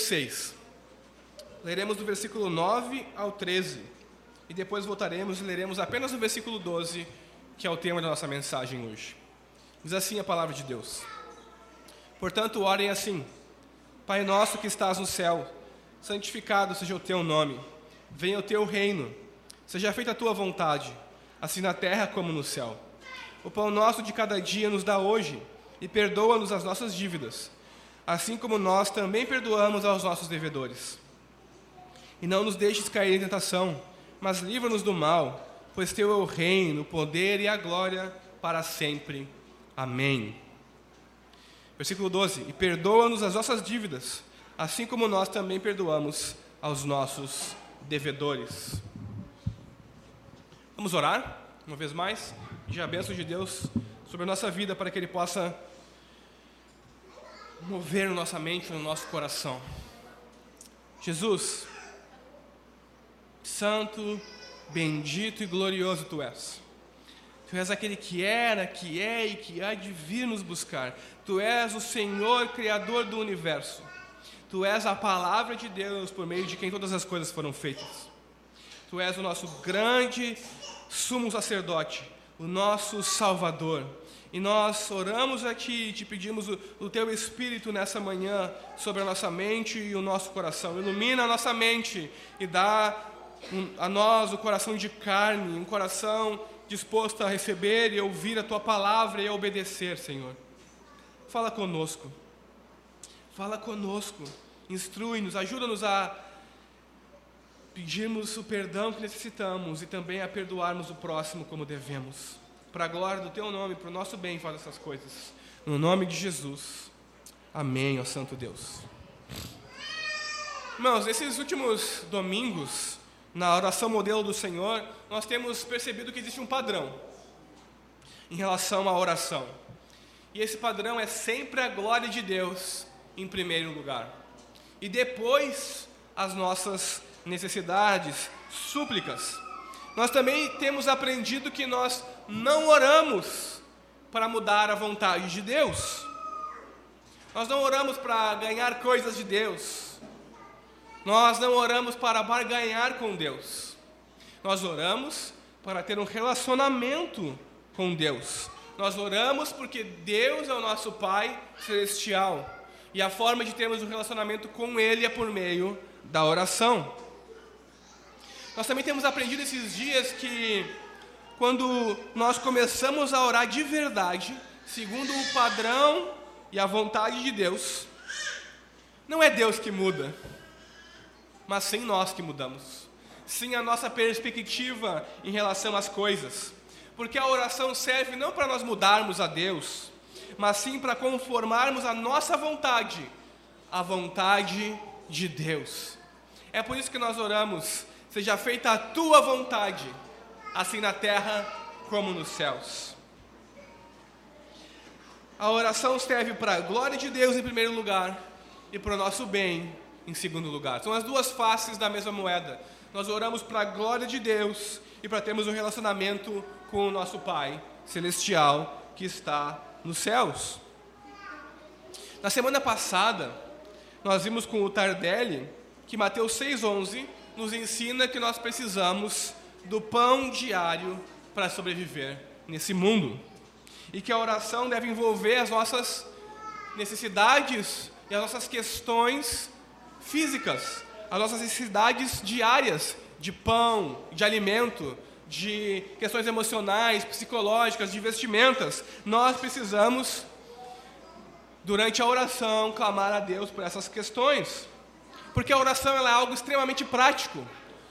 Mateus 6. Leremos do versículo 9 ao 13. E depois voltaremos e leremos apenas o versículo 12, que é o tema da nossa mensagem hoje. Diz assim a palavra de Deus. Portanto, orem assim: Pai nosso que estás no céu, santificado seja o teu nome. Venha o teu reino. Seja feita a tua vontade, assim na terra como no céu. O pão nosso de cada dia nos dá hoje, e perdoa-nos as nossas dívidas, assim como nós também perdoamos aos nossos devedores. E não nos deixes cair em tentação, mas livra-nos do mal, pois teu é o reino, o poder e a glória para sempre. Amém. Versículo 12: E perdoa-nos as nossas dívidas, assim como nós também perdoamos aos nossos devedores. Vamos orar, uma vez mais, pedir a bênção de Deus sobre a nossa vida para que Ele possa mover nossa mente, no nosso coração. Jesus, Santo, bendito e glorioso Tu és. Tu és aquele que era, que é e que há de vir nos buscar. Tu és o Senhor, Criador do universo. Tu és a palavra de Deus por meio de quem todas as coisas foram feitas. Tu és o nosso grande sumo sacerdote, o nosso Salvador. E nós oramos a Ti e te pedimos o, o, Teu Espírito nessa manhã sobre a nossa mente e o nosso coração. Ilumina a nossa mente e dá um, a nós o coração de carne, um coração disposto a receber e ouvir a Tua palavra e a obedecer, Senhor. Fala conosco. Fala conosco. Instrui-nos, ajuda-nos a pedirmos o perdão que necessitamos e também a perdoarmos o próximo como devemos para a glória do teu nome, para o nosso bem, faz essas coisas. No nome de Jesus. Amém, ó Santo Deus. Irmãos, nesses últimos domingos, na oração modelo do Senhor, nós temos percebido que existe um padrão em relação à oração. E esse padrão é sempre a glória de Deus em primeiro lugar. E depois as nossas necessidades, súplicas. Nós também temos aprendido que nós não oramos para mudar a vontade de Deus. Nós não oramos para ganhar coisas de Deus. Nós não oramos para barganhar com Deus. Nós oramos para ter um relacionamento com Deus. Nós oramos porque Deus é o nosso Pai celestial. E a forma de termos um relacionamento com Ele é por meio da oração. Nós também temos aprendido esses dias que quando nós começamos a orar de verdade, segundo o padrão e a vontade de Deus, não é Deus que muda, mas sim nós que mudamos. Sim a nossa perspectiva em relação às coisas. Porque a oração serve não para nós mudarmos a Deus, mas sim para conformarmos a nossa vontade à vontade de Deus. É por isso que nós oramos: seja feita a tua vontade assim na terra como nos céus. A oração serve para a glória de Deus em primeiro lugar e para o nosso bem em segundo lugar. São as duas faces da mesma moeda. Nós oramos para a glória de Deus e para termos um relacionamento com o nosso Pai celestial que está nos céus. Na semana passada, nós vimos com o Tardelli que Mateus 6,11 nos ensina que nós precisamos do pão diário para sobreviver nesse mundo. E que a oração deve envolver as nossas necessidades e as nossas questões físicas, as nossas necessidades diárias de pão, de alimento, de questões emocionais, psicológicas, de vestimentas. Nós precisamos, durante a oração, clamar a Deus por essas questões. Porque a oração é algo extremamente prático.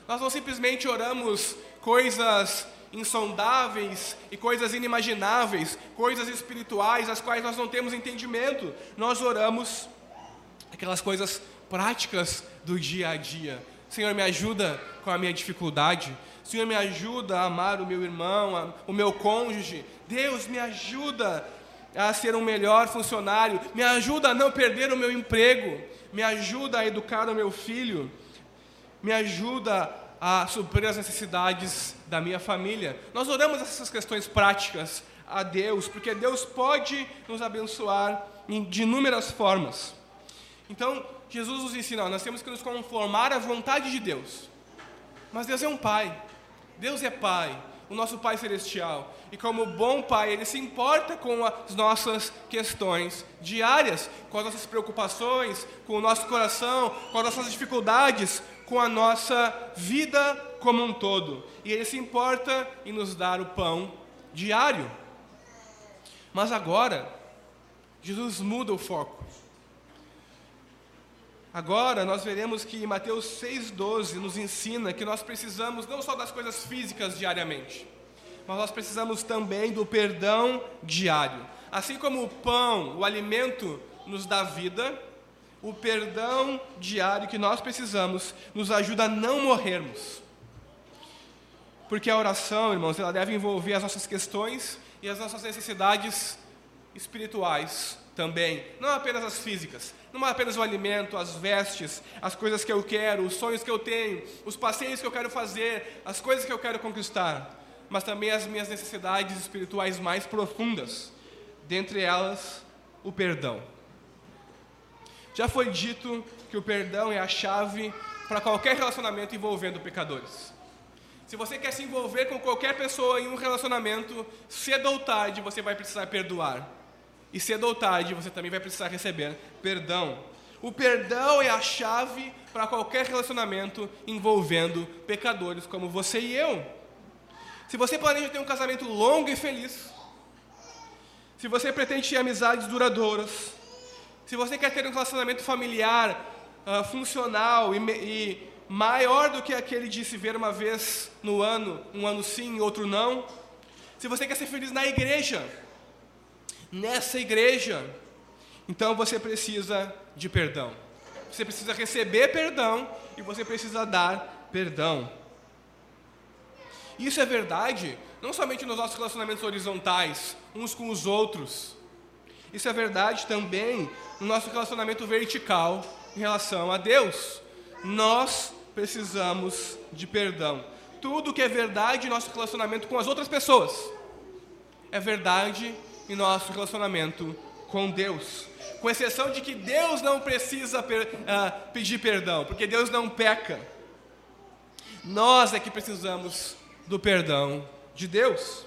Nós não simplesmente oramos coisas insondáveis e coisas inimagináveis, coisas espirituais as quais nós não temos entendimento. Nós oramos aquelas coisas práticas do dia a dia. Senhor, me ajuda com a minha dificuldade. Senhor, me ajuda a amar o meu irmão, o meu cônjuge. Deus, me ajuda a ser um melhor funcionário. Me ajuda a não perder o meu emprego. Me ajuda a educar o meu filho me ajuda a suprir as necessidades da minha família. Nós oramos essas questões práticas a Deus, porque Deus pode nos abençoar de inúmeras formas. Então, Jesus nos ensina, nós temos que nos conformar à vontade de Deus. Mas Deus é um Pai. Deus é Pai, o nosso Pai Celestial. E como bom Pai, Ele se importa com as nossas questões diárias, com as nossas preocupações, com o nosso coração, com as nossas dificuldades, com a nossa vida como um todo. E Ele se importa em nos dar o pão diário. Mas agora, Jesus muda o foco. Agora nós veremos que Mateus 6,12 nos ensina que nós precisamos não só das coisas físicas diariamente, mas nós precisamos também do perdão diário. Assim como o pão, o alimento, nos dá vida, o perdão diário que nós precisamos nos ajuda a não morrermos. Porque a oração, irmãos, ela deve envolver as nossas questões e as nossas necessidades espirituais também, não apenas as físicas, não é apenas o alimento, as vestes, as coisas que eu quero, os sonhos que eu tenho, os passeios que eu quero fazer, as coisas que eu quero conquistar, mas também as minhas necessidades espirituais mais profundas, dentre elas o perdão. Já foi dito que o perdão é a chave para qualquer relacionamento envolvendo pecadores. Se você quer se envolver com qualquer pessoa em um relacionamento, cedo ou tarde você vai precisar perdoar. E cedo ou tarde você também vai precisar receber perdão. O perdão é a chave para qualquer relacionamento envolvendo pecadores como você e eu. Se você planeja ter um casamento longo e feliz, se você pretende ter amizades duradouras, se você quer ter um relacionamento familiar uh, funcional e, e maior do que aquele de se ver uma vez no ano, um ano sim, outro não, se você quer ser feliz na igreja, nessa igreja, então você precisa de perdão. Você precisa receber perdão e você precisa dar perdão. Isso é verdade não somente nos nossos relacionamentos horizontais, uns com os outros. Isso é verdade também no nosso relacionamento vertical em relação a Deus. Nós precisamos de perdão. Tudo que é verdade em nosso relacionamento com as outras pessoas é verdade em nosso relacionamento com Deus. Com exceção de que Deus não precisa per, uh, pedir perdão, porque Deus não peca. Nós é que precisamos do perdão de Deus.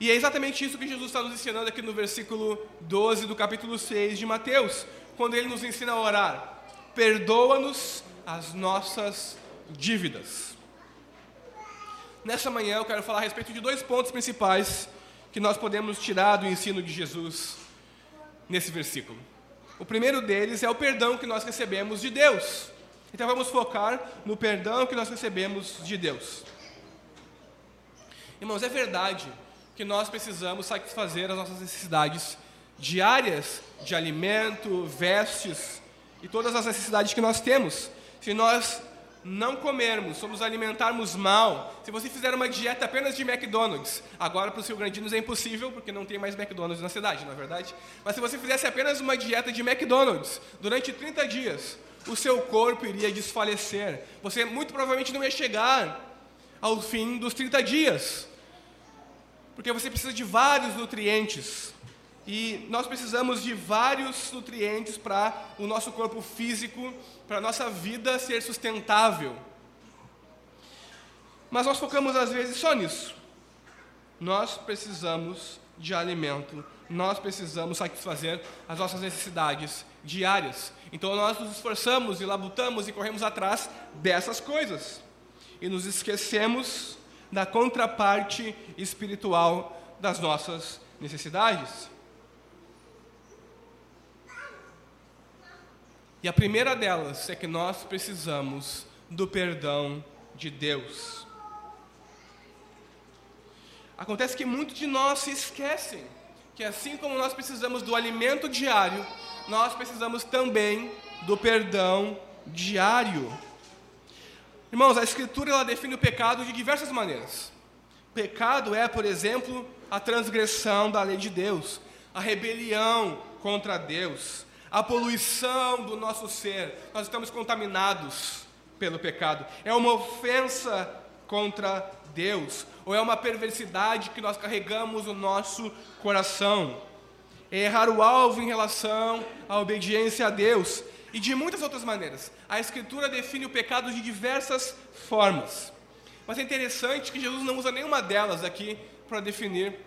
E é exatamente isso que Jesus está nos ensinando aqui no versículo 12 do capítulo 6 de Mateus, quando ele nos ensina a orar: Perdoa-nos as nossas dívidas. Nessa manhã eu quero falar a respeito de dois pontos principais que nós podemos tirar do ensino de Jesus nesse versículo. O primeiro deles é o perdão que nós recebemos de Deus. Então vamos focar no perdão que nós recebemos de Deus. Irmãos, é verdade que nós precisamos satisfazer as nossas necessidades diárias de alimento, vestes e todas as necessidades que nós temos. Se nós não comermos, só nos alimentarmos mal, se você fizer uma dieta apenas de McDonald's, agora para os Rio Grandinos é impossível, porque não tem mais McDonald's na cidade, não é verdade? Mas se você fizesse apenas uma dieta de McDonald's durante 30 dias, o seu corpo iria desfalecer. Você muito provavelmente não ia chegar ao fim dos 30 dias. Porque você precisa de vários nutrientes. E nós precisamos de vários nutrientes para o nosso corpo físico, para a nossa vida ser sustentável. Mas nós focamos às vezes só nisso. Nós precisamos de alimento, nós precisamos satisfazer as nossas necessidades diárias. Então nós nos esforçamos e labutamos e corremos atrás dessas coisas. E nos esquecemos da contraparte espiritual das nossas necessidades. E a primeira delas é que nós precisamos do perdão de Deus. Acontece que muitos de nós se esquecem que assim como nós precisamos do alimento diário, nós precisamos também do perdão diário. Irmãos, a Escritura ela define o pecado de diversas maneiras. Pecado é, por exemplo, a transgressão da lei de Deus, a rebelião contra Deus, a poluição do nosso ser, nós estamos contaminados pelo pecado. É uma ofensa contra Deus, ou é uma perversidade que nós carregamos no nosso coração. É errar o alvo em relação à obediência a Deus. e de muitas outras maneiras. A Escritura define o pecado de diversas formas. Mas é interessante que Jesus não usa nenhuma delas aqui para definir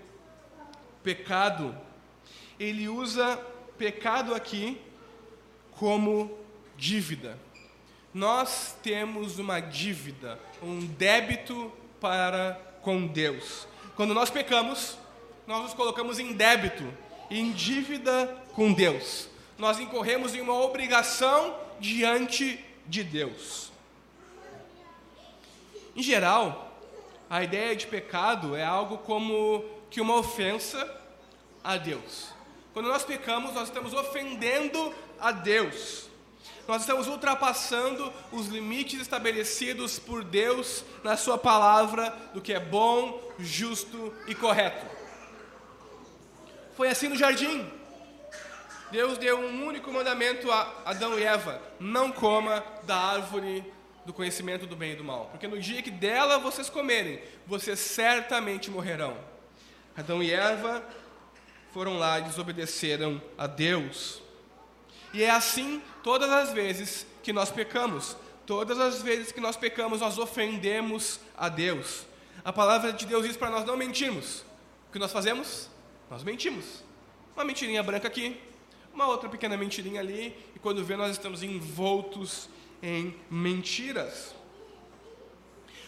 pecado. Ele usa pecado aqui como dívida. Nós temos uma dívida, um débito para com Deus. Quando nós pecamos, nós nos colocamos em débito, em dívida com Deus. Nós incorremos em uma obrigação diante de Deus. Em geral, a ideia de pecado é algo como que uma ofensa a Deus. Quando nós pecamos, nós estamos ofendendo a Deus. Nós estamos ultrapassando os limites estabelecidos por Deus na Sua palavra do que é bom, justo e correto. Foi assim no jardim. Deus deu um único mandamento a Adão e Eva: não coma da árvore do conhecimento do bem e do mal, porque no dia que dela vocês comerem, vocês certamente morrerão. Adão e Eva foram lá e desobedeceram a Deus. E é assim todas as vezes que nós pecamos. Todas as vezes que nós pecamos, nós ofendemos a Deus. A palavra de Deus diz para nós não mentirmos. O que nós fazemos? Nós mentimos. Uma mentirinha branca aqui, uma outra pequena mentirinha ali, e quando vê, nós estamos envoltos em mentiras.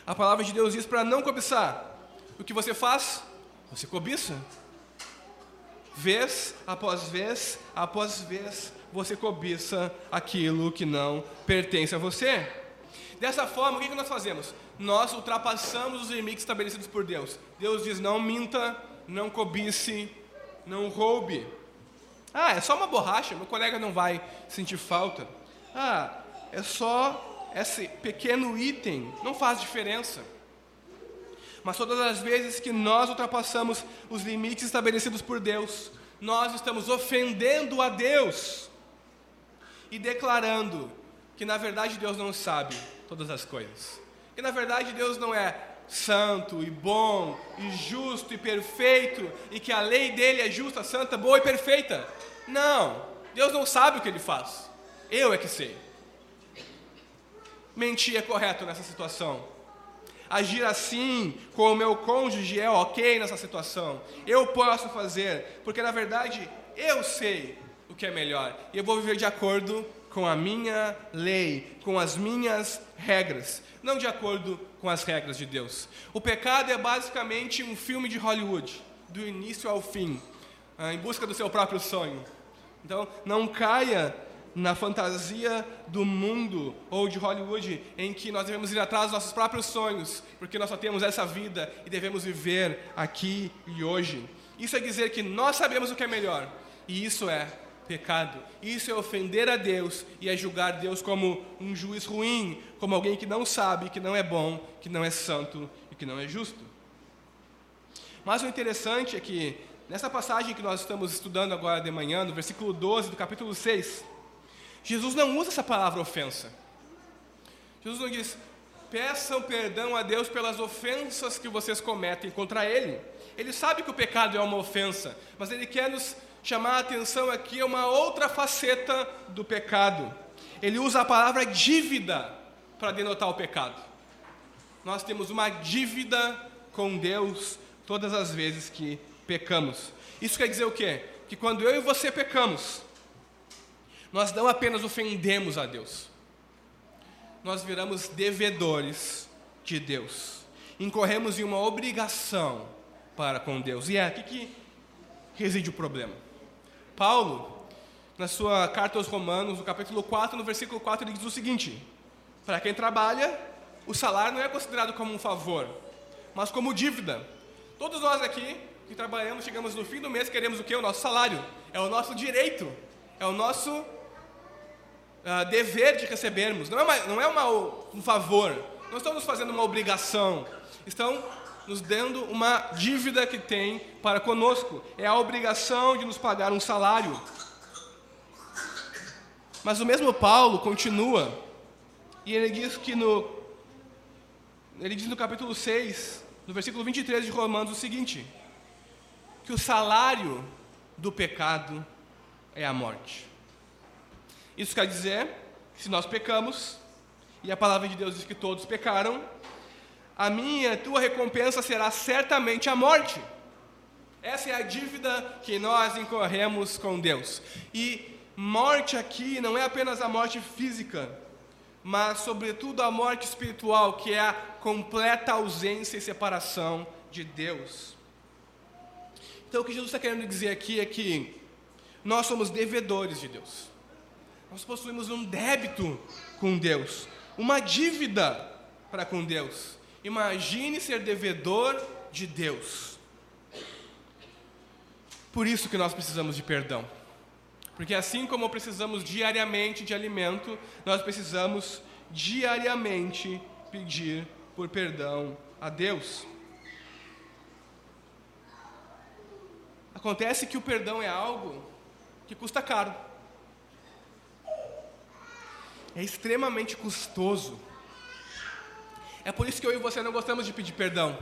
A palavra de Deus diz para não cobiçar. O que você faz? Você cobiça. Vez após vez após vez, você cobiça aquilo que não pertence a você. Dessa forma, o que nós fazemos? Nós ultrapassamos os limites estabelecidos por Deus. Deus diz: não minta, não cobice, não roube. Ah, é só uma borracha, meu colega não vai sentir falta. Ah, é só esse pequeno item, não faz diferença. Mas todas as vezes que nós ultrapassamos os limites estabelecidos por Deus, nós estamos ofendendo a Deus e declarando que na verdade Deus não sabe todas as coisas. Que na verdade Deus não é santo e bom e justo e perfeito e que a lei dele é justa, santa, boa e perfeita. Não, Deus não sabe o que ele faz. Eu é que sei. Mentir é correto nessa situação. Agir assim com o meu cônjuge é ok nessa situação. Eu posso fazer, porque na verdade eu sei o que é melhor. E eu vou viver de acordo com a minha lei, com as minhas regras, não de acordo com as regras de Deus. O pecado é basicamente um filme de Hollywood, do início ao fim, ah, em busca do seu próprio sonho. Então, não caia na fantasia do mundo ou de Hollywood em que nós devemos ir atrás dos nossos próprios sonhos, porque nós só temos essa vida e devemos viver aqui e hoje. Isso é dizer que nós sabemos o que é melhor, e isso é pecado. Isso é ofender a Deus e é julgar Deus como um juiz ruim, como alguém que não sabe, que não é bom, que não é santo e que não é justo. Mas o interessante é que, nessa passagem que nós estamos estudando agora de manhã, no versículo 12 do capítulo 6, Jesus não usa essa palavra ofensa. Jesus não diz, peçam perdão a Deus pelas ofensas que vocês cometem contra Ele. Ele sabe que o pecado é uma ofensa, mas Ele quer nos chamar a atenção aqui é uma outra faceta do pecado. Ele usa a palavra dívida para denotar o pecado. Nós temos uma dívida com Deus todas as vezes que pecamos. Isso quer dizer o quê? Que quando eu e você pecamos, nós não apenas ofendemos a Deus, nós viramos devedores de Deus, incorremos em uma obrigação para com Deus. E é aqui que reside o problema. Paulo, na sua carta aos Romanos, no capítulo 4, no versículo 4, ele diz o seguinte: Para quem trabalha, o salário não é considerado como um favor, mas como dívida. Todos nós aqui que trabalhamos, chegamos no fim do mês, queremos o que? O nosso salário. É o nosso direito, é o nosso uh, dever de recebermos. Não é, uma, não é uma, um favor, não estamos fazendo uma obrigação. Estão nos dando uma dívida que tem para conosco. É a obrigação de nos pagar um salário. Mas o mesmo Paulo continua, e ele diz que no. Ele diz no capítulo 6, no versículo 23 de Romanos, o seguinte: que o salário do pecado é a morte. Isso quer dizer que se nós pecamos, e a palavra de Deus diz que todos pecaram, a minha a tua recompensa será certamente a morte. Essa é a dívida que nós incorremos com Deus. E morte aqui não é apenas a morte física, mas, sobretudo, a morte espiritual, que é a completa ausência e separação de Deus. Então, o que Jesus está querendo dizer aqui é que nós somos devedores de Deus. Nós possuímos um débito com Deus, uma dívida para com Deus. Imagine ser devedor de Deus. Por isso que nós precisamos de perdão. Porque assim como precisamos diariamente de alimento, nós precisamos diariamente pedir por perdão a Deus. Acontece que o perdão é algo que custa caro. É extremamente custoso. É por isso que eu e você não gostamos de pedir perdão.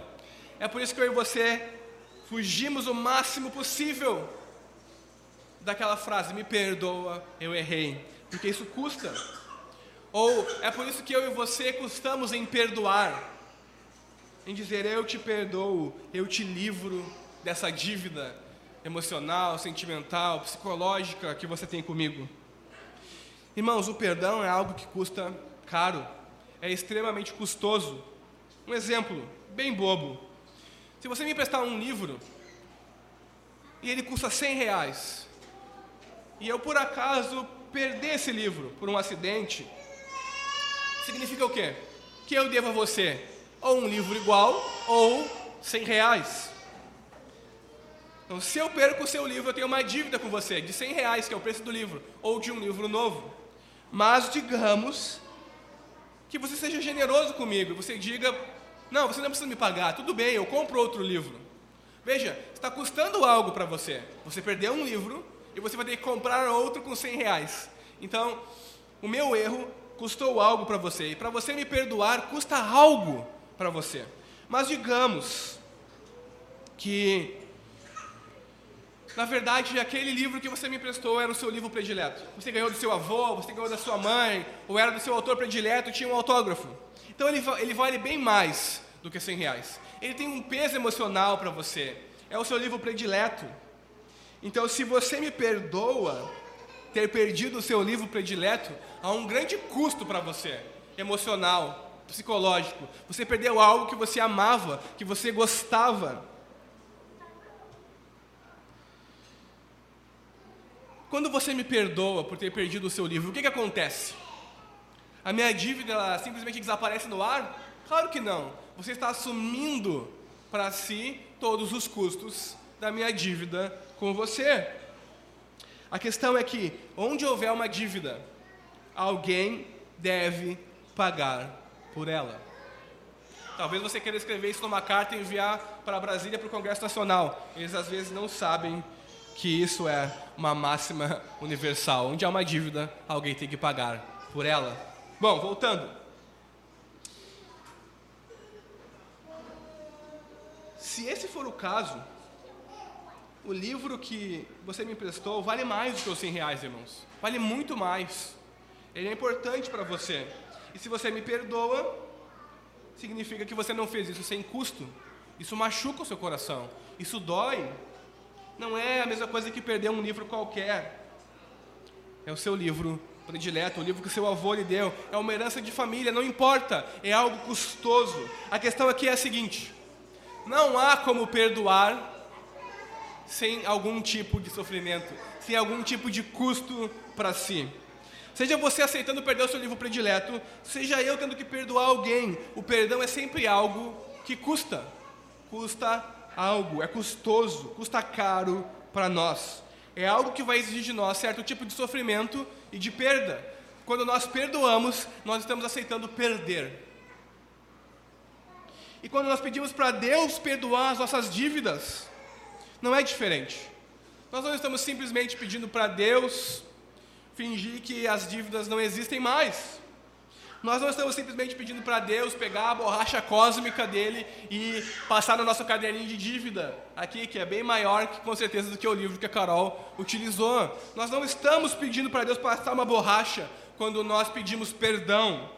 É por isso que eu e você fugimos o máximo possível daquela frase: me perdoa, eu errei, porque isso custa. Ou é por isso que eu e você custamos em perdoar, em dizer eu te perdoo, eu te livro dessa dívida emocional, sentimental, psicológica que você tem comigo. Irmãos, o perdão é algo que custa caro, é extremamente custoso. Um exemplo bem bobo. Se você me emprestar um livro e ele custa 100 reais, e eu por acaso perder esse livro por um acidente, significa o quê? Que eu devo a você ou um livro igual ou 100 reais. Então, se eu perco o seu livro, eu tenho uma dívida com você de 100 reais, que é o preço do livro, ou de um livro novo. Mas digamos que você seja generoso comigo, você diga: Não, você não precisa me pagar, tudo bem, eu compro outro livro. Veja, está custando algo para você. Você perdeu um livro e você vai ter que comprar outro com 100 reais. Então, o meu erro custou algo para você, e para você me perdoar custa algo para você. Mas digamos que, na verdade, aquele livro que você me emprestou era o seu livro predileto. Você ganhou do seu avô, você ganhou da sua mãe, ou era do seu autor predileto, tinha um autógrafo. Então ele, ele vale bem mais do que 100 reais. Ele tem um peso emocional para você. É o seu livro predileto. Então, se você me perdoa ter perdido o seu livro predileto, há um grande custo para você, emocional, psicológico. Você perdeu algo que você amava, que você gostava. Quando você me perdoa por ter perdido o seu livro, o que, que acontece? A minha dívida simplesmente desaparece no ar? Claro que não. Você está assumindo para si todos os custos da minha dívida com você. A questão é que, onde houver uma dívida, alguém deve pagar por ela. Talvez você queira escrever isso numa carta e enviar para Brasília para o Congresso Nacional. Eles às vezes não sabem que isso é uma máxima universal. Onde há uma dívida, alguém tem que pagar por ela. Bom, voltando. Se esse for o caso, o livro que você me emprestou vale mais do que os 100 reais, irmãos. Vale muito mais. Ele é importante para você. E se você me perdoa, significa que você não fez isso sem custo. Isso machuca o seu coração. Isso dói. Não é a mesma coisa que perder um livro qualquer. É o seu livro predileto, o livro que seu avô lhe deu. É uma herança de família, não importa. É algo custoso. A questão aqui é a seguinte: não há como perdoar sem algum tipo de sofrimento, sem algum tipo de custo para si. Seja você aceitando perder o seu livro predileto, seja eu tendo que perdoar alguém, o perdão é sempre algo que custa. Custa algo, é custoso, custa caro para nós. É algo que vai exigir de nós certo tipo de sofrimento e de perda. Quando nós perdoamos, nós estamos aceitando perder. E quando nós pedimos para Deus perdoar as nossas dívidas, não é diferente. Nós não estamos simplesmente pedindo para Deus fingir que as dívidas não existem mais. Nós não estamos simplesmente pedindo para Deus pegar a borracha cósmica dele e passar no nosso caderninho de dívida, aqui, que é bem maior, que, com certeza, do que o livro que a Carol utilizou. Nós não estamos pedindo para Deus passar uma borracha quando nós pedimos perdão.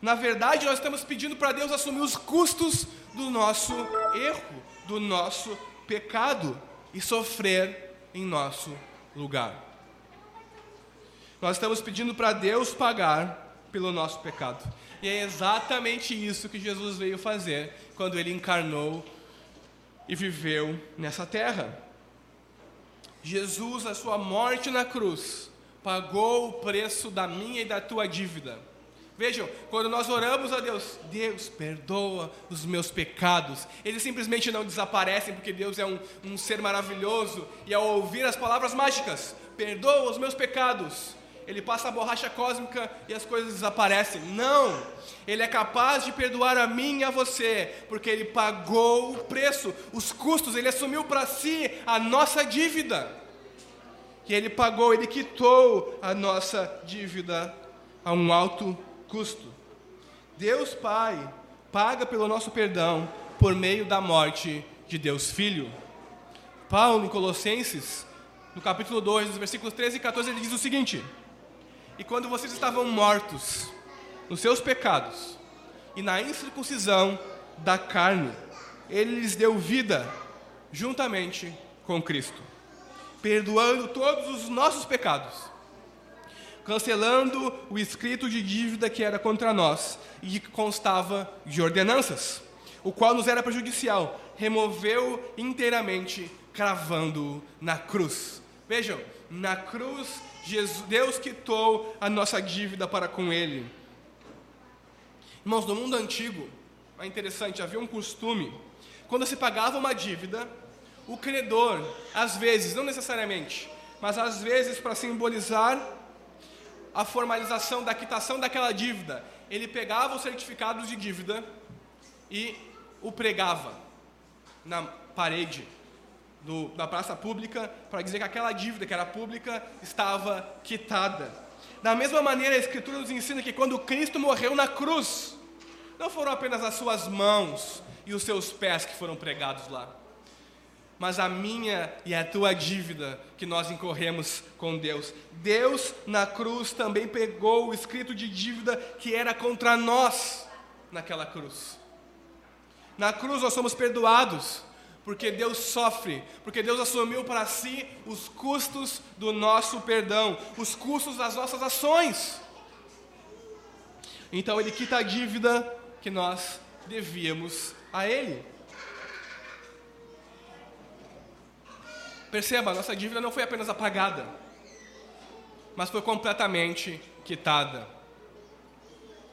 Na verdade, nós estamos pedindo para Deus assumir os custos do nosso erro, do nosso pecado e sofrer em nosso lugar. Nós estamos pedindo para Deus pagar pelo nosso pecado. E é exatamente isso que Jesus veio fazer quando ele encarnou e viveu nessa terra. Jesus, a sua morte na cruz, pagou o preço da minha e da tua dívida. Vejam, quando nós oramos a Deus, Deus perdoa os meus pecados. Eles simplesmente não desaparecem porque Deus é um, um ser maravilhoso e ao ouvir as palavras mágicas, perdoa os meus pecados, ele passa a borracha cósmica e as coisas desaparecem. Não! Ele é capaz de perdoar a mim e a você, porque ele pagou o preço, os custos, ele assumiu para si a nossa dívida. E ele pagou, ele quitou a nossa dívida a um alto custo. Deus Pai paga pelo nosso perdão por meio da morte de Deus Filho. Paulo, em Colossenses, no capítulo 2, nos versículos 13 e 14, ele diz o seguinte: e quando vocês estavam mortos nos seus pecados e na incircuncisão da carne, ele lhes deu vida juntamente com Cristo, perdoando todos os nossos pecados, cancelando o escrito de dívida que era contra nós e que constava de ordenanças, o qual nos era prejudicial, removeu inteiramente, cravando na cruz. Vejam, na cruz Jesus, Deus quitou a nossa dívida para com Ele. Irmãos, no mundo antigo, é interessante, havia um costume, quando se pagava uma dívida, o credor, às vezes, não necessariamente, mas às vezes para simbolizar a formalização da quitação daquela dívida, ele pegava os certificados de dívida e o pregava na parede do, da praça pública para dizer que aquela dívida que era pública estava quitada. Da mesma maneira, a Escritura nos ensina que quando Cristo morreu na cruz, não foram apenas as suas mãos e os seus pés que foram pregados lá, mas a minha e a tua dívida que nós incorremos com Deus. Deus na cruz também pegou o escrito de dívida que era contra nós naquela cruz. Na cruz nós somos perdoados porque Deus sofre, porque Deus assumiu para si os custos do nosso perdão, os custos das nossas ações. Então Ele quita a dívida que nós devíamos a Ele. Perceba, nossa dívida não foi apenas apagada, mas foi completamente quitada.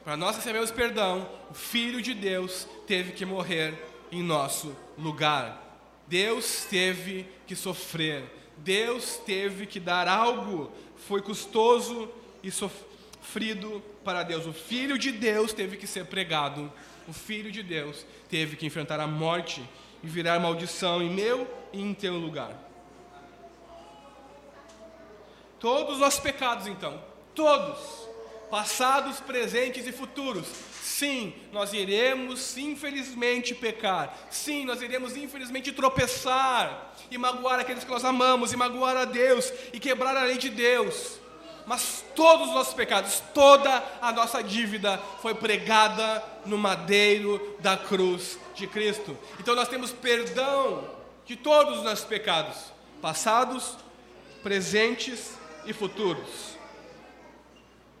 Para nós recebermos perdão, o Filho de Deus teve que morrer em nosso lugar. Deus teve que sofrer, Deus teve que dar algo, foi custoso e sofrido para Deus. O Filho de Deus teve que ser pregado, o Filho de Deus teve que enfrentar a morte e virar maldição em meu e em teu lugar. Todos os nossos pecados, então, todos, passados, presentes e futuros, Sim, nós iremos infelizmente pecar. Sim, nós iremos infelizmente tropeçar e magoar aqueles que nós amamos, e magoar a Deus e quebrar a lei de Deus. Mas todos os nossos pecados, toda a nossa dívida foi pregada no madeiro da cruz de Cristo. Então nós temos perdão de todos os nossos pecados, passados, presentes e futuros.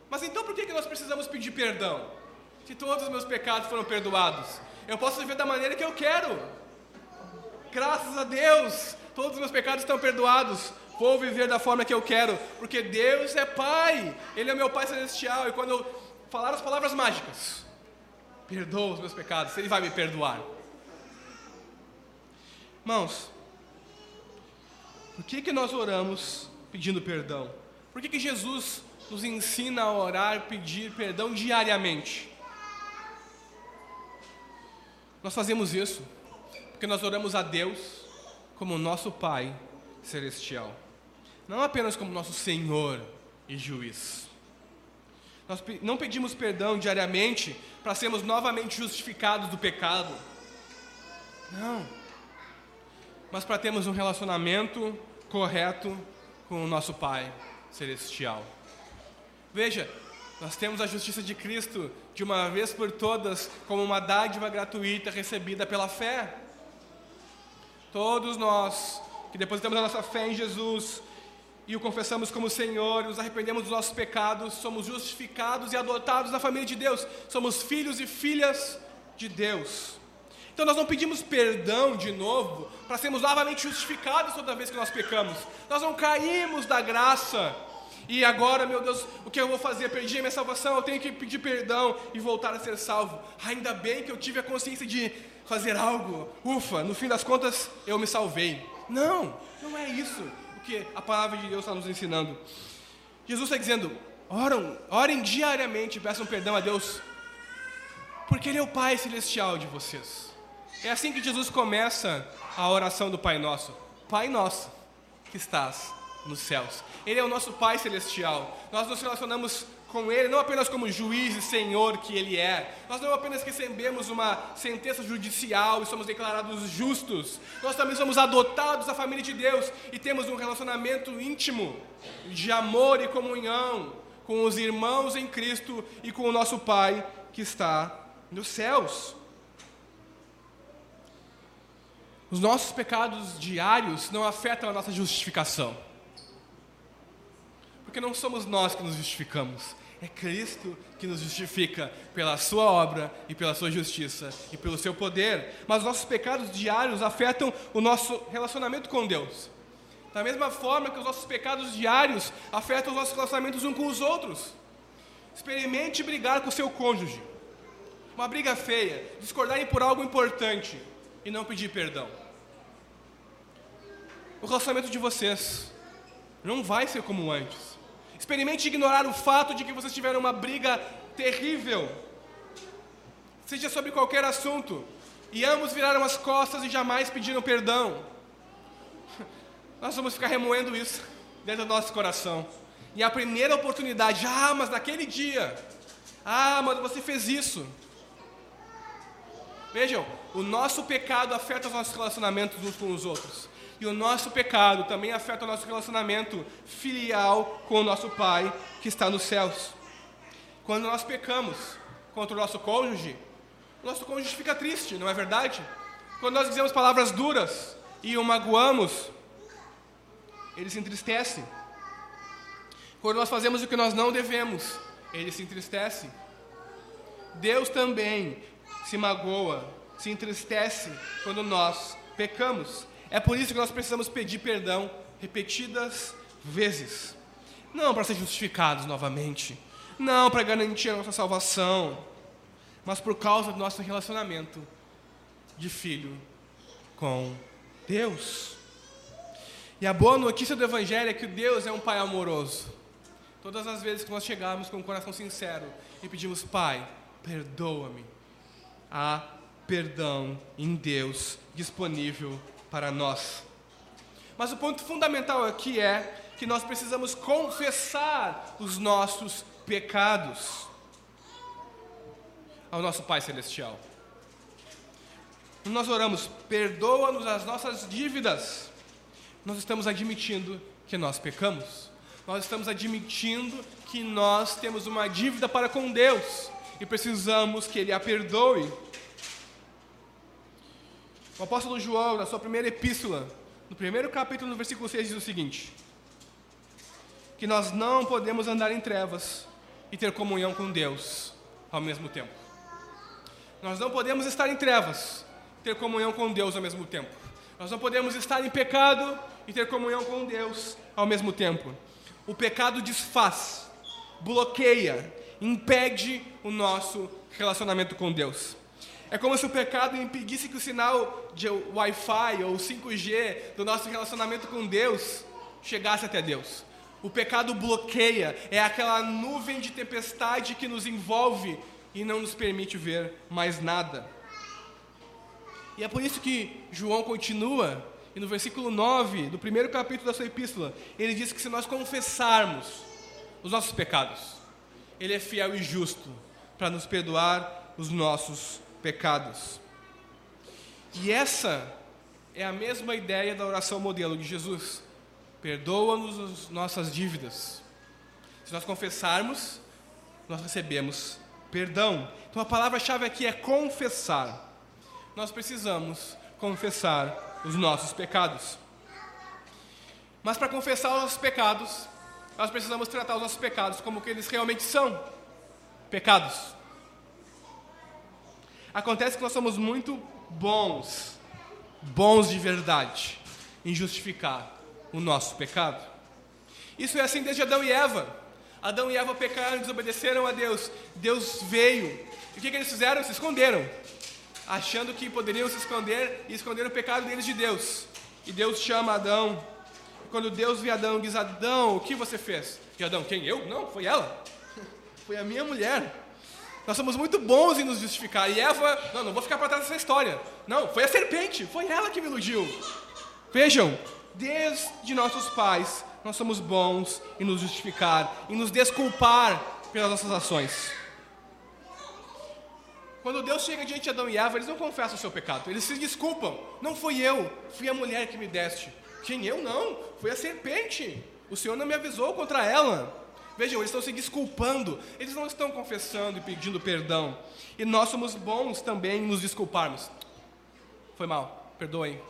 Mas então por que nós precisamos pedir perdão? que todos os meus pecados foram perdoados. Eu posso viver da maneira que eu quero. Graças a Deus, todos os meus pecados estão perdoados. Vou viver da forma que eu quero, porque Deus é Pai, Ele é meu Pai Celestial. E quando eu falar as palavras mágicas, perdoa os meus pecados, Ele vai me perdoar. Irmãos, por que, que nós oramos pedindo perdão? Por que, que Jesus nos ensina a orar, pedir perdão diariamente? Nós fazemos isso porque nós oramos a Deus como nosso Pai celestial, não apenas como nosso Senhor e juiz. Nós não pedimos perdão diariamente para sermos novamente justificados do pecado. Não. Mas para termos um relacionamento correto com o nosso Pai Celestial. Veja, nós temos a justiça de Cristo de uma vez por todas como uma dádiva gratuita recebida pela fé. Todos nós que depositamos a nossa fé em Jesus e o confessamos como Senhor, nos arrependemos dos nossos pecados, somos justificados e adotados na família de Deus, somos filhos e filhas de Deus. Então nós não pedimos perdão de novo para sermos novamente justificados toda vez que nós pecamos. Nós não caímos da graça. E agora, meu Deus, o que eu vou fazer? Perdi a minha salvação, eu tenho que pedir perdão e voltar a ser salvo. Ainda bem que eu tive a consciência de fazer algo. Ufa, no fim das contas eu me salvei. Não, não é isso que a palavra de Deus está nos ensinando. Jesus está dizendo: oram, orem diariamente, peçam perdão a Deus, porque Ele é o Pai Celestial de vocês. É assim que Jesus começa a oração do Pai Nosso: Pai Nosso que estás nos céus. Ele é o nosso Pai Celestial. Nós nos relacionamos com Ele, não apenas como juiz e senhor que Ele é. Nós não apenas recebemos uma sentença judicial e somos declarados justos, nós também somos adotados à família de Deus e temos um relacionamento íntimo de amor e comunhão com os irmãos em Cristo e com o nosso Pai que está nos céus. Os nossos pecados diários não afetam a nossa justificação. Porque não somos nós que nos justificamos, é Cristo que nos justifica pela Sua obra e pela Sua justiça e pelo Seu poder. Mas nossos pecados diários afetam o nosso relacionamento com Deus. Da mesma forma que os nossos pecados diários afetam os nossos relacionamentos uns com os outros. Experimente brigar com o seu cônjuge. Uma briga feia, discordarem por algo importante e não pedir perdão. O relacionamento de vocês não vai ser como antes. Experimente ignorar o fato de que vocês tiveram uma briga terrível, seja sobre qualquer assunto, e ambos viraram as costas e jamais pediram perdão. Nós vamos ficar remoendo isso dentro do nosso coração. E a primeira oportunidade, ah, mas naquele dia, ah, mas você fez isso. Vejam, o nosso pecado afeta os nossos relacionamentos uns com os outros. E o nosso pecado também afeta o nosso relacionamento filial com o nosso Pai que está nos céus. Quando nós pecamos contra o nosso cônjuge, o nosso cônjuge fica triste, não é verdade? Quando nós dizemos palavras duras e o magoamos, ele se entristece. Quando nós fazemos o que nós não devemos, ele se entristece. Deus também se magoa, se entristece quando nós pecamos. É por isso que nós precisamos pedir perdão repetidas vezes. Não para ser justificados novamente, não para garantir a nossa salvação, mas por causa do nosso relacionamento de filho com Deus. E a boa notícia do Evangelho é que Deus é um Pai amoroso. Todas as vezes que nós chegarmos com um coração sincero e pedimos, Pai, perdoa-me, há perdão em Deus disponível para nós. Mas o ponto fundamental aqui é que nós precisamos confessar os nossos pecados ao nosso Pai Celestial. Nós oramos, perdoa-nos as nossas dívidas. Nós estamos admitindo que nós pecamos. Nós estamos admitindo que nós temos uma dívida para com Deus e precisamos que Ele a perdoe. O apóstolo João, na sua primeira epístola, no primeiro capítulo, no versículo 6, diz o seguinte: Que nós não podemos andar em trevas e ter comunhão com Deus ao mesmo tempo. Nós não podemos estar em trevas e ter comunhão com Deus ao mesmo tempo. Nós não podemos estar em pecado e ter comunhão com Deus ao mesmo tempo. O pecado desfaz, bloqueia, impede o nosso relacionamento com Deus. É como se o pecado impedisse que o sinal de Wi-Fi ou 5G do nosso relacionamento com Deus chegasse até Deus. O pecado bloqueia, é aquela nuvem de tempestade que nos envolve e não nos permite ver mais nada. E é por isso que João continua, e no versículo 9 do primeiro capítulo da sua epístola, ele diz que se nós confessarmos os nossos pecados, Ele é fiel e justo para nos perdoar os nossos pecados. E essa é a mesma ideia da oração modelo de Jesus. Perdoa-nos as nossas dívidas. Se nós confessarmos, nós recebemos perdão. Então a palavra-chave aqui é confessar. Nós precisamos confessar os nossos pecados. Mas para confessar os nossos pecados, nós precisamos tratar os nossos pecados como que eles realmente são pecados. Acontece que nós somos muito bons, bons de verdade, em justificar o nosso pecado. Isso é assim desde Adão e Eva. Adão e Eva pecaram, desobedeceram a Deus. Deus veio. E o que, que eles fizeram? Se esconderam. Achando que poderiam se esconder e esconder o pecado deles de Deus. E Deus chama Adão. E quando Deus vê Adão, diz: Adão, o que você fez? E Adão, quem? Eu? Não, foi ela. Foi a minha mulher. Nós somos muito bons em nos justificar. E Eva, não, não vou ficar para trás dessa história. Não, foi a serpente, foi ela que me iludiu. Vejam, desde nossos pais, nós somos bons em nos justificar, em nos desculpar pelas nossas ações. Quando Deus chega diante de Adão e Eva, eles não confessam o seu pecado, eles se desculpam. Não fui eu, fui a mulher que me deste. Quem eu não? Foi a serpente. O Senhor não me avisou contra ela. Vejam, eles estão se desculpando, eles não estão confessando e pedindo perdão. E nós somos bons também em nos desculparmos. Foi mal, perdoem.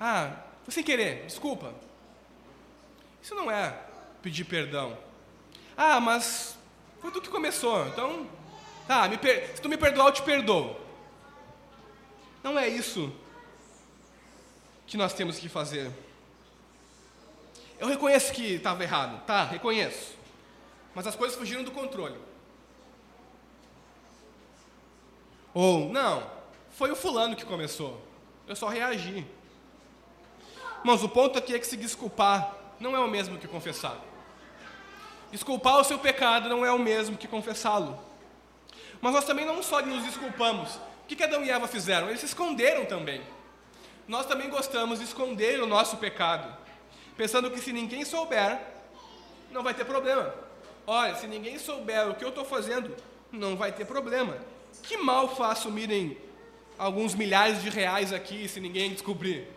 Ah, foi sem querer, desculpa. Isso não é pedir perdão. Ah, mas foi tu que começou, então. Tá, per... se tu me perdoar, eu te perdoo. Não é isso que nós temos que fazer. Eu reconheço que estava errado, tá? Reconheço. Mas as coisas fugiram do controle. Ou, não, foi o fulano que começou. Eu só reagi. Mas o ponto aqui é que se desculpar não é o mesmo que confessar. Desculpar o seu pecado não é o mesmo que confessá-lo. Mas nós também não só nos desculpamos. O que Adão e Eva fizeram? Eles se esconderam também. Nós também gostamos de esconder o nosso pecado pensando que se ninguém souber, não vai ter problema. Olha, se ninguém souber o que eu estou fazendo, não vai ter problema. Que mal faz sumirem alguns milhares de reais aqui se ninguém descobrir?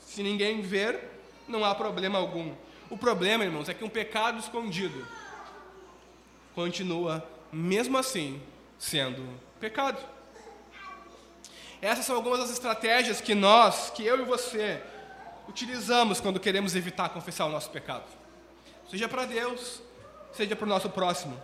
Se ninguém ver, não há problema algum. O problema, irmãos, é que um pecado escondido continua, mesmo assim, sendo pecado. Essas são algumas das estratégias que nós, que eu e você, utilizamos quando queremos evitar confessar o nosso pecado. Seja para Deus, seja para o nosso próximo.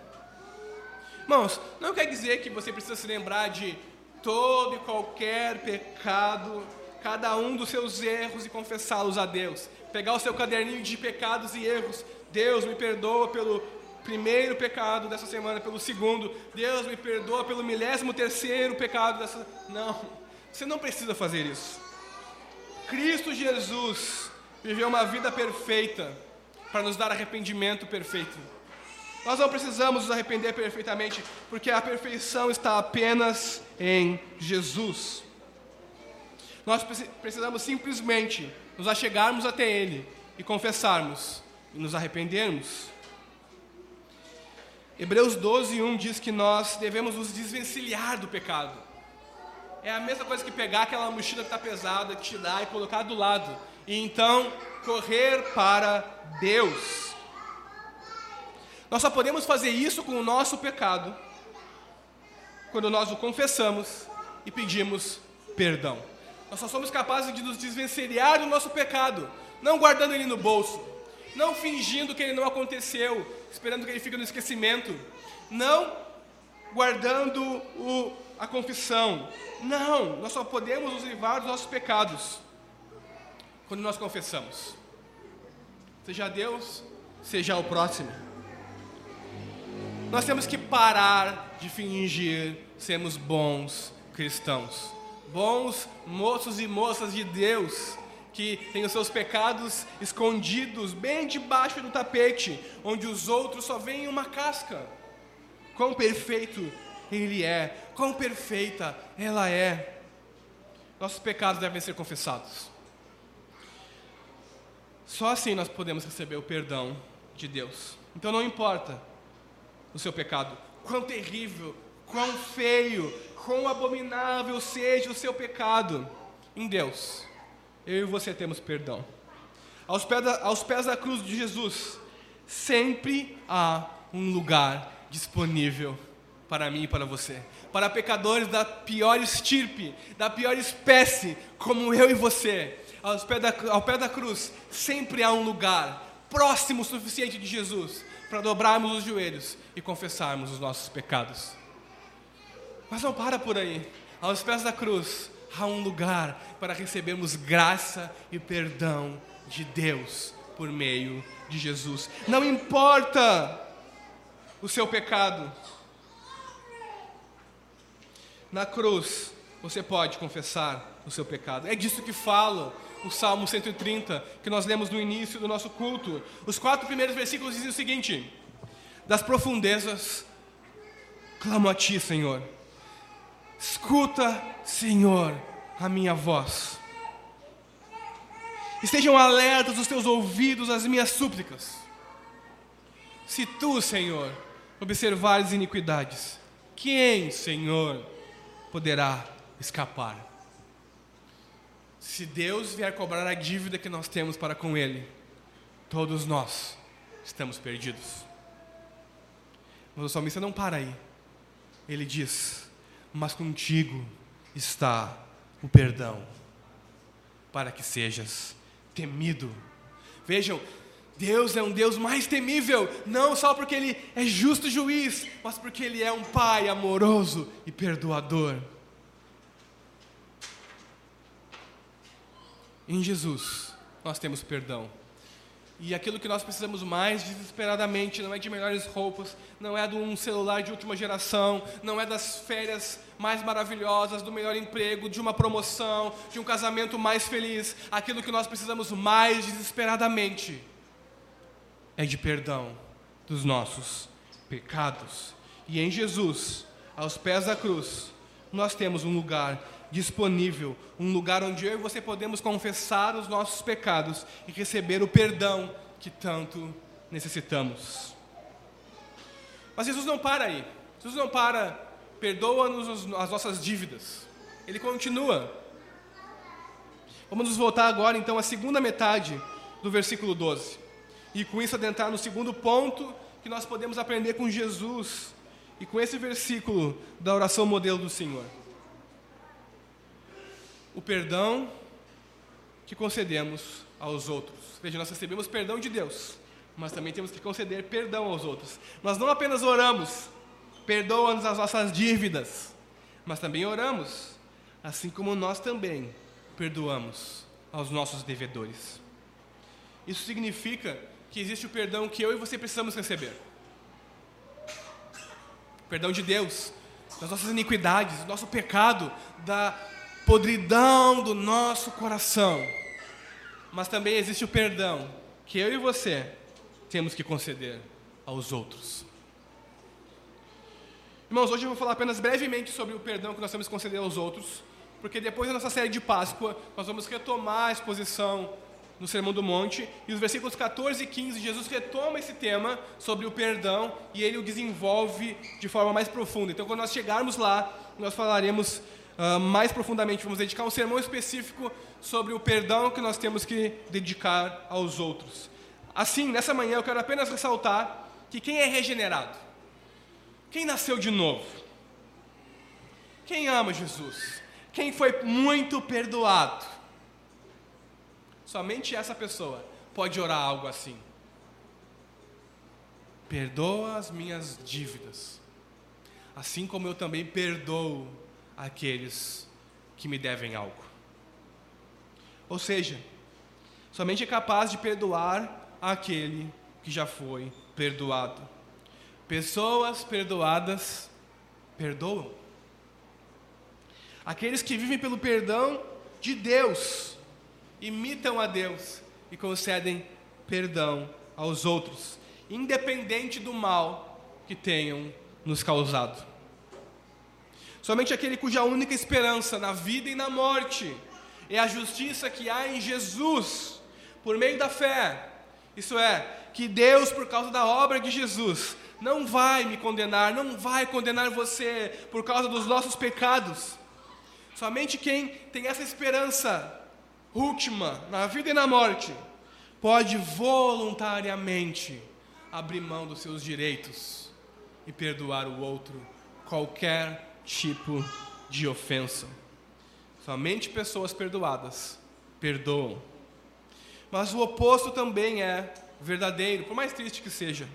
Irmãos, não quer dizer que você precisa se lembrar de todo e qualquer pecado, cada um dos seus erros e confessá-los a Deus. Pegar o seu caderninho de pecados e erros. Deus me perdoa pelo primeiro pecado dessa semana, pelo segundo. Deus me perdoa pelo milésimo terceiro pecado dessa. Não, você não precisa fazer isso. Cristo Jesus viveu uma vida perfeita para nos dar arrependimento perfeito. Nós não precisamos nos arrepender perfeitamente, porque a perfeição está apenas em Jesus. Nós precisamos simplesmente nos achegarmos até Ele e confessarmos e nos arrependermos. Hebreus 12, 1 diz que nós devemos nos desvencilhar do pecado é a mesma coisa que pegar aquela mochila que está pesada, tirar e colocar do lado. E então correr para Deus. Nós só podemos fazer isso com o nosso pecado quando nós o confessamos e pedimos perdão. Nós só somos capazes de nos desvencilhar do nosso pecado, não guardando ele no bolso, não fingindo que ele não aconteceu, esperando que ele fique no esquecimento, não guardando o a confissão. Não, nós só podemos nos livrar dos nossos pecados quando nós confessamos. Seja Deus, seja o próximo. Nós temos que parar de fingir sermos bons cristãos, bons moços e moças de Deus, que têm os seus pecados escondidos bem debaixo do tapete, onde os outros só veem uma casca. Quão perfeito Ele é, quão perfeita ela é. Nossos pecados devem ser confessados. Só assim nós podemos receber o perdão de Deus. Então não importa o seu pecado, quão terrível, quão feio, quão abominável seja o seu pecado, em Deus, eu e você temos perdão. Aos pés da, aos pés da cruz de Jesus, sempre há um lugar disponível para mim e para você. Para pecadores da pior estirpe, da pior espécie, como eu e você. Aos pés da, ao pé da cruz, sempre há um lugar próximo o suficiente de Jesus para dobrarmos os joelhos e confessarmos os nossos pecados. Mas não para por aí. Aos pés da cruz há um lugar para recebermos graça e perdão de Deus por meio de Jesus. Não importa o seu pecado. Na cruz, você pode confessar o seu pecado. É disso que fala o Salmo 130, que nós lemos no início do nosso culto. Os quatro primeiros versículos dizem o seguinte: Das profundezas clamo a ti, Senhor. Escuta, Senhor, a minha voz. Estejam alertas os teus ouvidos às minhas súplicas. Se tu, Senhor, observares iniquidades, quem, Senhor, poderá escapar? Se Deus vier cobrar a dívida que nós temos para com Ele, todos nós estamos perdidos. Mas o salmista não para aí. Ele diz: Mas contigo está o perdão, para que sejas temido. Vejam, Deus é um Deus mais temível, não só porque Ele é justo juiz, mas porque Ele é um Pai amoroso e perdoador. Em Jesus, nós temos perdão. E aquilo que nós precisamos mais desesperadamente não é de melhores roupas, não é de um celular de última geração, não é das férias mais maravilhosas, do melhor emprego, de uma promoção, de um casamento mais feliz. Aquilo que nós precisamos mais desesperadamente é de perdão dos nossos pecados. E em Jesus, aos pés da cruz, nós temos um lugar disponível, um lugar onde eu e você podemos confessar os nossos pecados e receber o perdão que tanto necessitamos. Mas Jesus não para aí. Jesus não para, perdoa-nos as nossas dívidas. Ele continua. Vamos nos voltar agora então à segunda metade do versículo 12. E com isso adentrar no segundo ponto que nós podemos aprender com Jesus e com esse versículo da oração modelo do Senhor o perdão que concedemos aos outros. Veja, nós recebemos perdão de Deus, mas também temos que conceder perdão aos outros. Nós não apenas oramos, perdoa-nos as nossas dívidas, mas também oramos, assim como nós também perdoamos aos nossos devedores. Isso significa que existe o perdão que eu e você precisamos receber. perdão de Deus, das nossas iniquidades, do nosso pecado, da podridão do nosso coração. Mas também existe o perdão que eu e você temos que conceder aos outros. Irmãos, hoje eu vou falar apenas brevemente sobre o perdão que nós temos que conceder aos outros, porque depois da nossa série de Páscoa, nós vamos retomar a exposição no Sermão do Monte, e os versículos 14 e 15, Jesus retoma esse tema sobre o perdão e ele o desenvolve de forma mais profunda. Então, quando nós chegarmos lá, nós falaremos uh, mais profundamente, vamos dedicar um sermão específico sobre o perdão que nós temos que dedicar aos outros. Assim, nessa manhã eu quero apenas ressaltar que quem é regenerado, quem nasceu de novo, quem ama Jesus, quem foi muito perdoado, somente essa pessoa pode orar algo assim. Perdoa as minhas dívidas, assim como eu também perdoo aqueles que me devem algo. Ou seja, somente é capaz de perdoar aquele que já foi perdoado. Pessoas perdoadas perdoam. Aqueles que vivem pelo perdão de Deus imitam a Deus e concedem perdão aos outros, independente do mal que tenham nos causado. Somente aquele cuja única esperança na vida e na morte é a justiça que há em Jesus, por meio da fé. Isso é, que Deus, por causa da obra de Jesus, não vai me condenar, não vai condenar você por causa dos nossos pecados. Somente quem tem essa esperança última, na vida e na morte, pode voluntariamente abrir mão dos seus direitos e perdoar o outro qualquer tipo de ofensa. Somente pessoas perdoadas perdoam. Mas o oposto também é verdadeiro, por mais triste que seja.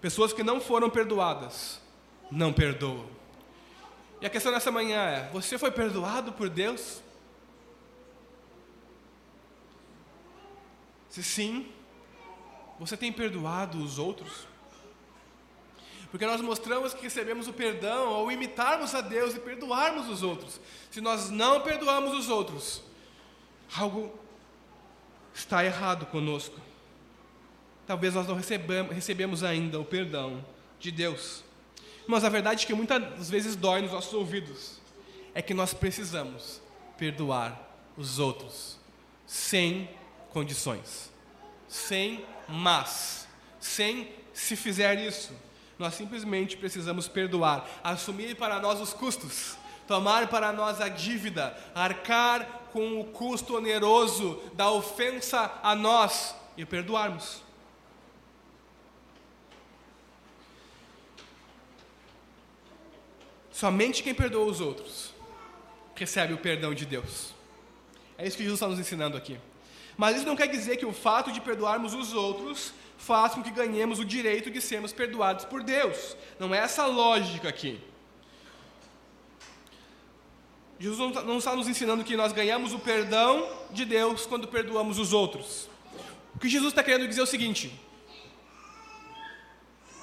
Pessoas que não foram perdoadas não perdoam. E a questão nessa manhã é: você foi perdoado por Deus? Se sim, você tem perdoado os outros? Porque nós mostramos que recebemos o perdão ao imitarmos a Deus e perdoarmos os outros. Se nós não perdoamos os outros, algo está errado conosco. Talvez nós não recebamos, recebemos ainda o perdão de Deus. Mas a verdade é que muitas vezes dói nos nossos ouvidos é que nós precisamos perdoar os outros sem condições, sem mas, sem se fizer isso. Nós simplesmente precisamos perdoar, assumir para nós os custos, tomar para nós a dívida, arcar com o custo oneroso da ofensa a nós e perdoarmos. Somente quem perdoa os outros recebe o perdão de Deus. É isso que Jesus está nos ensinando aqui. Mas isso não quer dizer que o fato de perdoarmos os outros faça com que ganhemos o direito de sermos perdoados por Deus. Não é essa lógica aqui. Jesus não está nos ensinando que nós ganhamos o perdão de Deus quando perdoamos os outros. O que Jesus está querendo dizer é o seguinte: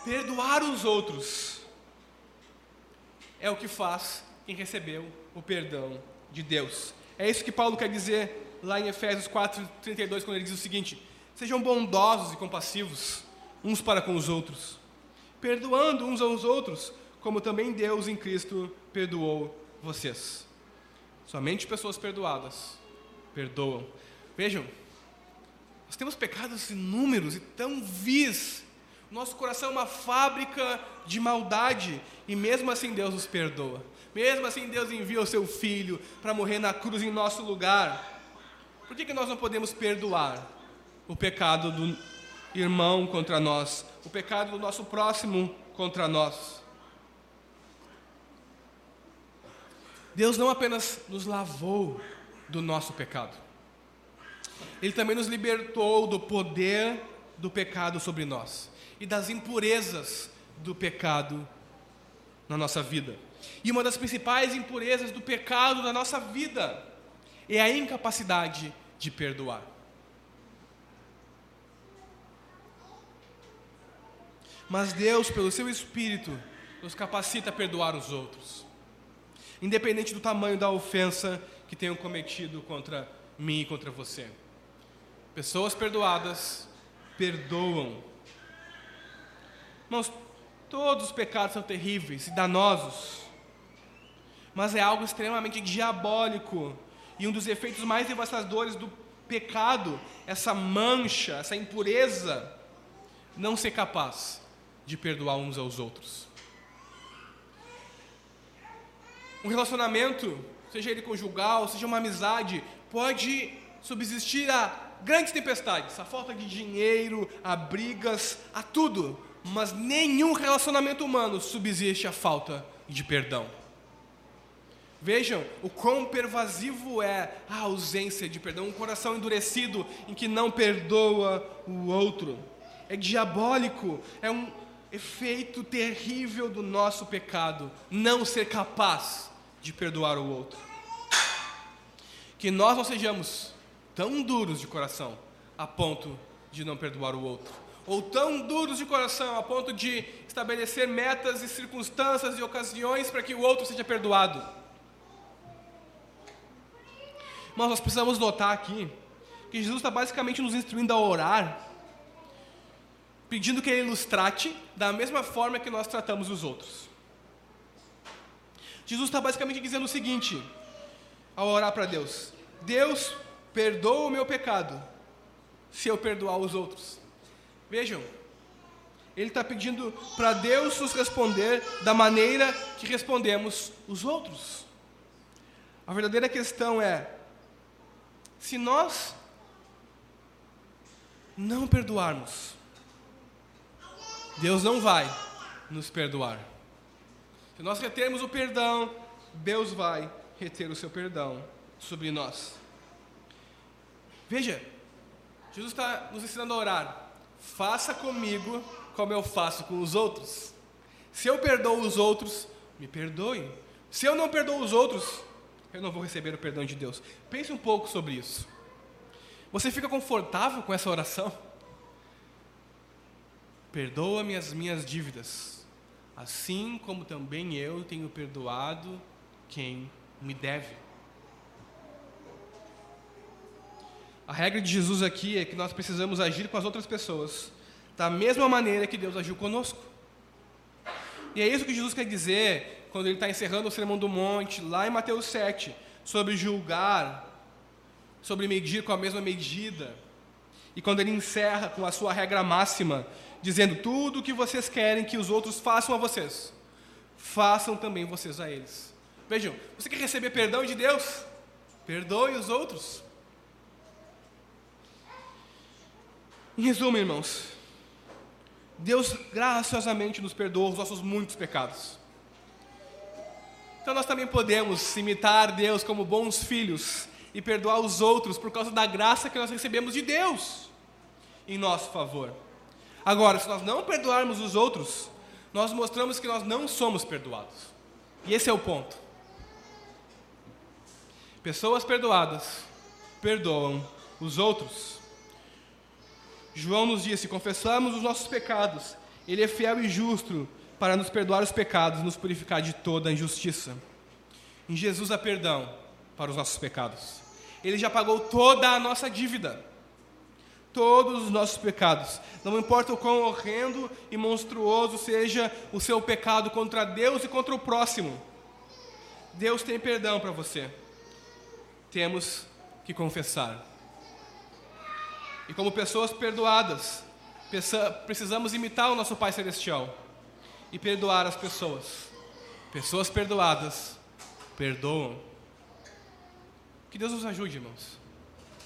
perdoar os outros é o que faz quem recebeu o perdão de Deus. É isso que Paulo quer dizer lá em Efésios 4:32 quando ele diz o seguinte: Sejam bondosos e compassivos uns para com os outros, perdoando uns aos outros, como também Deus em Cristo perdoou vocês. Somente pessoas perdoadas perdoam. Vejam, nós temos pecados inúmeros e tão vis. Nosso coração é uma fábrica de maldade e mesmo assim Deus nos perdoa. Mesmo assim Deus envia o seu filho para morrer na cruz em nosso lugar. Por que, que nós não podemos perdoar o pecado do irmão contra nós, o pecado do nosso próximo contra nós? Deus não apenas nos lavou do nosso pecado, Ele também nos libertou do poder do pecado sobre nós e das impurezas do pecado na nossa vida. E uma das principais impurezas do pecado na nossa vida é a incapacidade de perdoar. Mas Deus, pelo seu Espírito, nos capacita a perdoar os outros independente do tamanho da ofensa que tenham cometido contra mim e contra você. Pessoas perdoadas perdoam. Irmãos, todos os pecados são terríveis e danosos, mas é algo extremamente diabólico e um dos efeitos mais devastadores do pecado, essa mancha, essa impureza, não ser capaz de perdoar uns aos outros. Um relacionamento, seja ele conjugal, seja uma amizade, pode subsistir a grandes tempestades, a falta de dinheiro, a brigas, a tudo, mas nenhum relacionamento humano subsiste a falta de perdão. Vejam o quão pervasivo é a ausência de perdão, um coração endurecido em que não perdoa o outro. É diabólico, é um efeito terrível do nosso pecado, não ser capaz de perdoar o outro. Que nós não sejamos tão duros de coração a ponto de não perdoar o outro, ou tão duros de coração a ponto de estabelecer metas e circunstâncias e ocasiões para que o outro seja perdoado. Mas nós precisamos notar aqui que Jesus está basicamente nos instruindo a orar pedindo que Ele nos trate da mesma forma que nós tratamos os outros. Jesus está basicamente dizendo o seguinte, ao orar para Deus: Deus, perdoa o meu pecado, se eu perdoar os outros. Vejam, ele está pedindo para Deus nos responder da maneira que respondemos os outros. A verdadeira questão é: se nós não perdoarmos, Deus não vai nos perdoar. Se nós retermos o perdão, Deus vai reter o seu perdão sobre nós. Veja, Jesus está nos ensinando a orar. Faça comigo como eu faço com os outros. Se eu perdoo os outros, me perdoe. Se eu não perdoo os outros, eu não vou receber o perdão de Deus. Pense um pouco sobre isso. Você fica confortável com essa oração? Perdoa-me as minhas dívidas, assim como também eu tenho perdoado quem me deve. A regra de Jesus aqui é que nós precisamos agir com as outras pessoas da mesma maneira que Deus agiu conosco. E é isso que Jesus quer dizer quando ele está encerrando o Sermão do Monte, lá em Mateus 7, sobre julgar, sobre medir com a mesma medida. E quando ele encerra com a sua regra máxima, dizendo: tudo o que vocês querem que os outros façam a vocês, façam também vocês a eles. Vejam, você quer receber perdão de Deus? Perdoe os outros. Em resumo, irmãos, Deus graciosamente nos perdoa os nossos muitos pecados. Então nós também podemos imitar Deus como bons filhos e perdoar os outros por causa da graça que nós recebemos de Deus em nosso favor. Agora, se nós não perdoarmos os outros, nós mostramos que nós não somos perdoados. E esse é o ponto. Pessoas perdoadas perdoam os outros. João nos diz: se os nossos pecados, Ele é fiel e justo para nos perdoar os pecados nos purificar de toda a injustiça. Em Jesus há perdão para os nossos pecados. Ele já pagou toda a nossa dívida. Todos os nossos pecados. Não importa o quão horrendo e monstruoso seja o seu pecado contra Deus e contra o próximo. Deus tem perdão para você. Temos que confessar. E como pessoas perdoadas, precisamos imitar o nosso Pai Celestial e perdoar as pessoas. Pessoas perdoadas perdoam. Que Deus nos ajude, irmãos,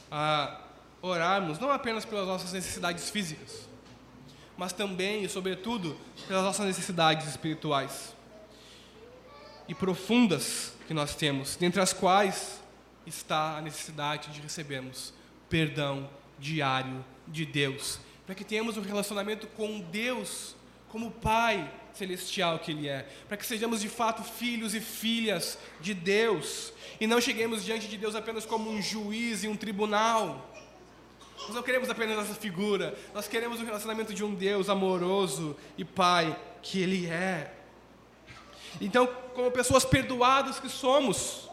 a orarmos não apenas pelas nossas necessidades físicas, mas também e, sobretudo, pelas nossas necessidades espirituais e profundas que nós temos, dentre as quais está a necessidade de recebermos perdão diário de Deus, para que tenhamos um relacionamento com Deus como Pai celestial que Ele é, para que sejamos de fato filhos e filhas de Deus e não cheguemos diante de Deus apenas como um juiz e um tribunal. Nós não queremos apenas essa figura, nós queremos o relacionamento de um Deus amoroso e Pai que Ele é. Então, como pessoas perdoadas que somos,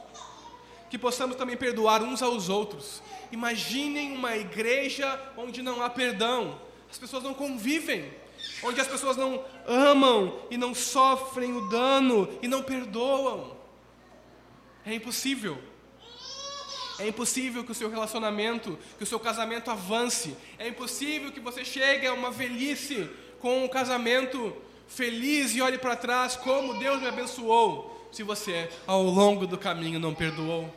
que possamos também perdoar uns aos outros. Imaginem uma igreja onde não há perdão, as pessoas não convivem, onde as pessoas não amam e não sofrem o dano e não perdoam. É impossível. É impossível que o seu relacionamento, que o seu casamento avance. É impossível que você chegue a uma velhice com um casamento feliz e olhe para trás como Deus me abençoou se você ao longo do caminho não perdoou.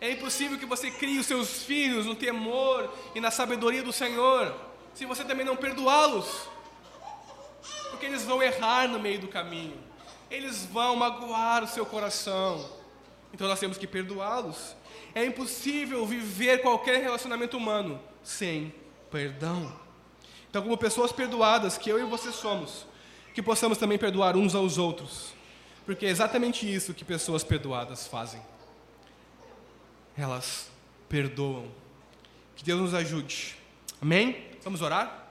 É impossível que você crie os seus filhos no temor e na sabedoria do Senhor, se você também não perdoá-los. Porque eles vão errar no meio do caminho, eles vão magoar o seu coração. Então nós temos que perdoá-los. É impossível viver qualquer relacionamento humano sem perdão. Então, como pessoas perdoadas, que eu e você somos, que possamos também perdoar uns aos outros porque é exatamente isso que pessoas perdoadas fazem. Elas perdoam. Que Deus nos ajude. Amém? Vamos orar?